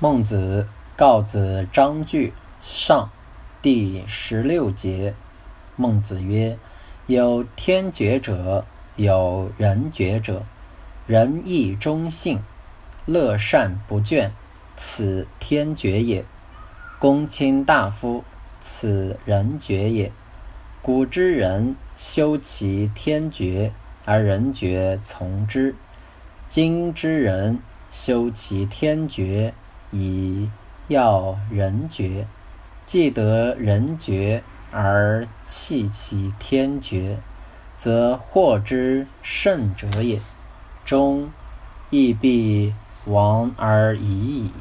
孟子告子章句上第十六节。孟子曰：“有天爵者，有人爵者。仁义忠信，乐善不倦，此天爵也；公卿大夫，此人爵也。古之人修其天爵，而人爵从之；今之人修其天爵。”以要人爵，既得人爵而弃其天爵，则获之甚者也。终亦必亡而已矣。